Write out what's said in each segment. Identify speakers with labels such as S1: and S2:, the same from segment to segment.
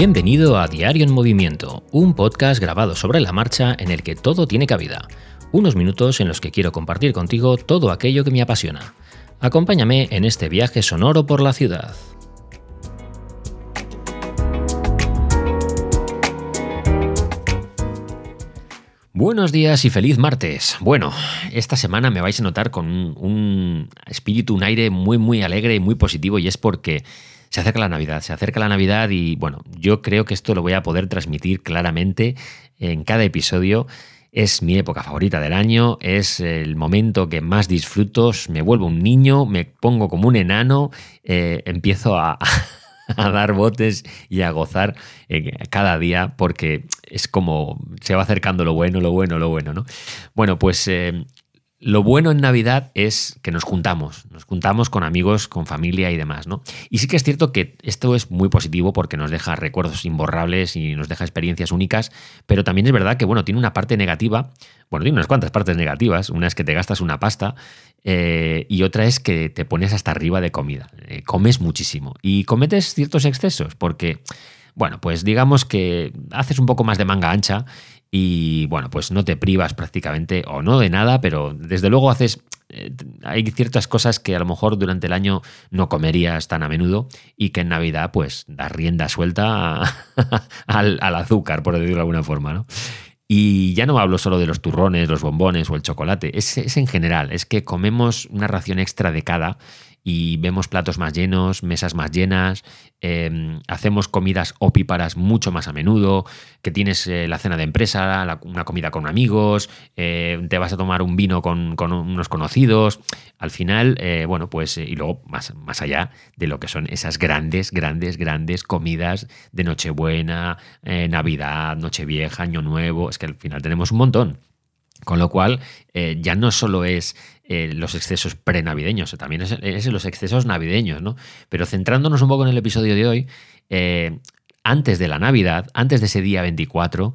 S1: Bienvenido a Diario en Movimiento, un podcast grabado sobre la marcha en el que todo tiene cabida. Unos minutos en los que quiero compartir contigo todo aquello que me apasiona. Acompáñame en este viaje sonoro por la ciudad. Buenos días y feliz martes. Bueno, esta semana me vais a notar con un, espíritu, un aire muy, muy alegre y muy positivo y es porque se acerca la Navidad, se acerca la Navidad y bueno, yo creo que esto lo voy a poder transmitir claramente en cada episodio. Es mi época favorita del año, es el momento que más disfruto, me vuelvo un niño, me pongo como un enano, eh, empiezo a, dar botes y a gozar eh, cada día porque es como se va acercando lo bueno, lo bueno, lo bueno, ¿no? Bueno, pues eh, lo bueno en Navidad es que nos juntamos, nos juntamos con amigos, con familia y demás, ¿no? Y sí que es cierto que esto es muy positivo porque nos deja recuerdos imborrables y nos deja experiencias únicas, pero también es verdad que, bueno, tiene una parte negativa, bueno, tiene unas cuantas partes negativas, una es que te gastas una pasta eh, y otra es que te pones hasta arriba de comida, eh, comes muchísimo y cometes ciertos excesos porque... Bueno, pues digamos que haces un poco más de manga ancha y bueno, pues no te privas prácticamente o no de nada, pero desde luego haces eh, hay ciertas cosas que a lo mejor durante el año no comerías tan a menudo y que en Navidad pues das rienda suelta al, azúcar, por decirlo de alguna forma, ¿no? Y ya no hablo solo de los turrones, los bombones o el chocolate, es, es en general, es que comemos una ración extra de cada y vemos platos más llenos, mesas más llenas, em, hacemos comidas opíparas mucho más a menudo, que tienes eh, la cena de empresa, una comida con amigos, eh, te vas a tomar un vino con, unos conocidos. Al final, eh, bueno, pues, y luego más, más allá de lo que son esas grandes, grandes, grandes comidas de Nochebuena, Navidad, Nochevieja, Año Nuevo, es que al final tenemos un montón. Con lo cual, ya no solo es eh, los excesos prenavideños, también es, es, los excesos navideños, ¿no? Pero centrándonos un poco en el episodio de hoy, eh, antes de la Navidad, antes de ese día 24,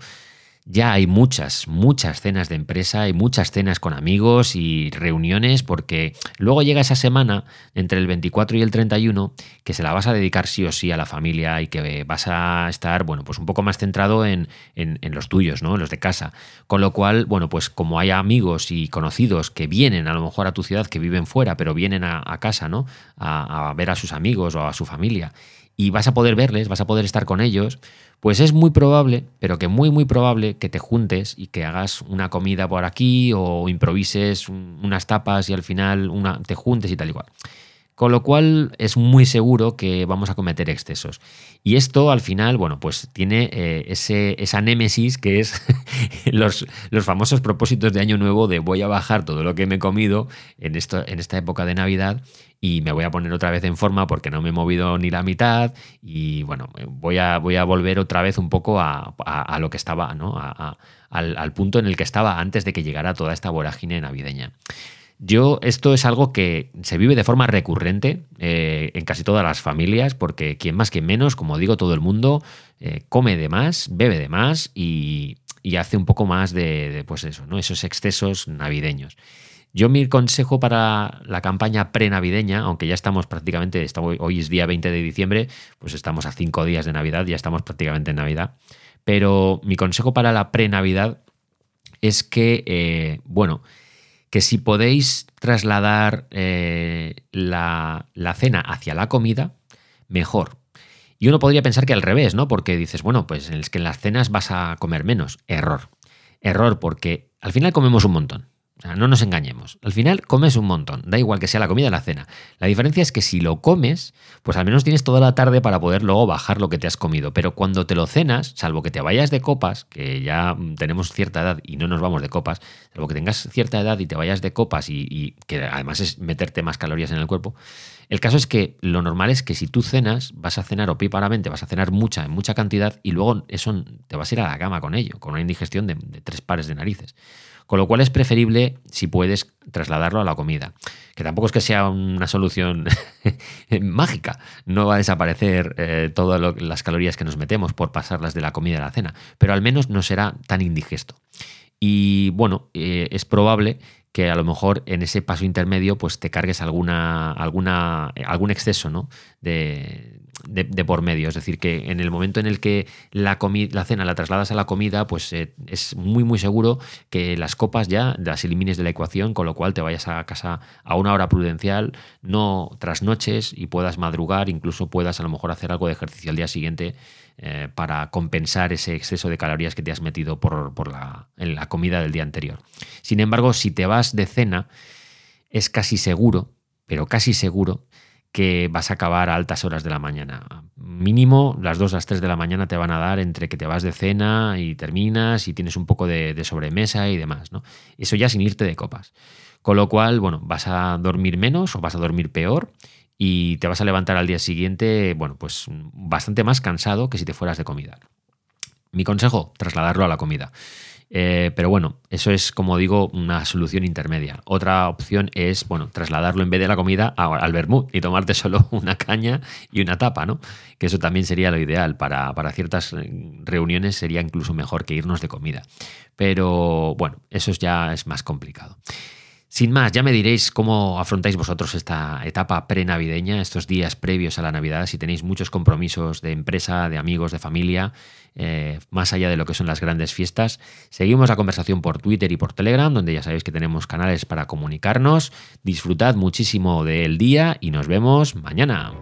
S1: ya hay muchas, muchas cenas de empresa, hay muchas cenas con amigos y reuniones, porque luego llega esa semana entre el 24 y el 31 que se la vas a dedicar sí o sí a la familia y que vas a estar, bueno, pues un poco más centrado en, los tuyos, ¿no? En los de casa. Con lo cual, bueno, pues como hay amigos y conocidos que vienen a lo mejor a tu ciudad, que viven fuera, pero vienen a, casa, ¿no? a ver a sus amigos o a su familia y vas a poder verles, vas a poder estar con ellos, pues es muy probable, pero que muy, muy probable que te juntes y que hagas una comida por aquí o improvises unas tapas y al final una, te juntes y tal igual. Con lo cual es muy seguro que vamos a cometer excesos. Y esto al final, bueno, pues tiene eh, ese, esa némesis que es los, los, famosos propósitos de Año Nuevo de voy a bajar todo lo que me he comido en, esto, en esta época de Navidad y me voy a poner otra vez en forma porque no me he movido ni la mitad y bueno, voy a, voy a volver otra vez un poco a, lo que estaba, ¿no? al, al punto en el que estaba antes de que llegara toda esta vorágine navideña. Yo, esto es algo que se vive de forma recurrente eh, en casi todas las familias, porque quien más, quien menos, como digo, todo el mundo eh, come de más, bebe de más y, hace un poco más de, pues eso, ¿no? esos excesos navideños. Yo mi consejo para la campaña prenavideña, aunque ya estamos prácticamente, hoy es día 20 de diciembre, pues estamos a cinco días de Navidad, ya estamos prácticamente en Navidad, pero mi consejo para la prenavidad es que, eh, bueno, que si podéis trasladar eh, la, cena hacia la comida, mejor. Y uno podría pensar que al revés, ¿no? Porque dices, bueno, pues es que en las cenas vas a comer menos. Error. Error, porque al final comemos un montón no nos engañemos. Al final comes un montón, da igual que sea la comida o la cena. La diferencia es que si lo comes, pues al menos tienes toda la tarde para poder luego bajar lo que te has comido. Pero cuando te lo cenas, salvo que te vayas de copas, que ya tenemos cierta edad y no nos vamos de copas, salvo que tengas cierta edad y te vayas de copas y, que además es meterte más calorías en el cuerpo, el caso es que lo normal es que si tú cenas, vas a cenar opíparamente, vas a cenar mucha, en mucha cantidad, y luego eso te vas a ir a la cama con ello, con una indigestión de tres pares de narices. Con lo cual es preferible, si puedes, trasladarlo a la comida. Que tampoco es que sea una solución mágica. No va a desaparecer eh, todas las calorías que nos metemos por pasarlas de la comida a la cena, pero al menos no será tan indigesto. Y bueno, eh, es probable que a lo mejor en ese paso intermedio pues te cargues alguna, alguna, algún exceso ¿no? de, de, por medio. Es decir, que en el momento en el que la, la cena la trasladas a la comida, pues eh, es muy, muy seguro que las copas ya las elimines de la ecuación, con lo cual te vayas a casa a una hora prudencial, no tras noches y puedas madrugar, incluso puedas a lo mejor hacer algo de ejercicio al día siguiente eh, para compensar ese exceso de calorías que te has metido por, la, en la comida del día anterior. Sin embargo, si te vas de cena, es casi seguro, pero casi seguro, que vas a acabar a altas horas de la mañana. Mínimo las 2 a las 3 de la mañana te van a dar entre que te vas de cena y terminas y tienes un poco de, de sobremesa y demás. ¿no? Eso ya sin irte de copas. Con lo cual, bueno, vas a dormir menos o vas a dormir peor y te vas a levantar al día siguiente, bueno, pues bastante más cansado que si te fueras de comida. Mi consejo, trasladarlo a la comida. Eh, pero bueno, eso es, como digo, una solución intermedia. Otra opción es, bueno, trasladarlo en vez de la comida al vermut y tomarte solo una caña y una tapa, ¿no? Que eso también sería lo ideal. Para, para ciertas eh, reuniones sería incluso mejor que irnos de comida. Pero bueno, eso ya es más complicado. Sin más, ya me diréis cómo afrontáis vosotros esta etapa prenavideña, estos días previos a la Navidad, si tenéis muchos compromisos de empresa, de amigos, de familia, eh, más allá de lo que son las grandes fiestas. Seguimos la conversación por Twitter y por Telegram, donde ya sabéis que tenemos canales para comunicarnos. Disfrutad muchísimo del día y nos vemos mañana.